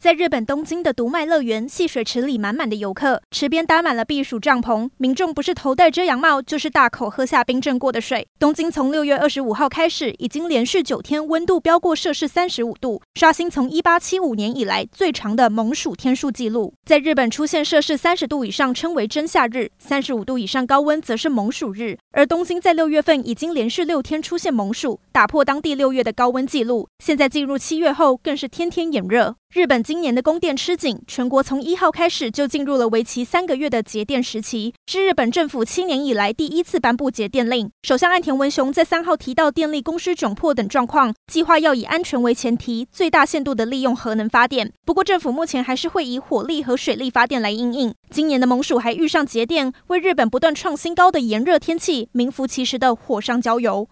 在日本东京的读卖乐园，戏水池里满满的游客，池边搭满了避暑帐篷，民众不是头戴遮阳帽，就是大口喝下冰镇过的水。东京从六月二十五号开始，已经连续九天温度飙过摄氏三十五度，刷新从一八七五年以来最长的猛暑天数纪录。在日本出现摄氏三十度以上称为真夏日，三十五度以上高温则是猛暑日。而东京在六月份已经连续六天出现猛暑，打破当地六月的高温纪录。现在进入七月后，更是天天炎热。日本今年的供电吃紧，全国从一号开始就进入了为期三个月的节电时期，是日本政府七年以来第一次颁布节电令。首相岸田文雄在三号提到电力供需窘迫等状况，计划要以安全为前提，最大限度地利用核能发电。不过，政府目前还是会以火力和水力发电来应应。今年的猛暑还遇上节电，为日本不断创新高的炎热天气名副其实的火上浇油。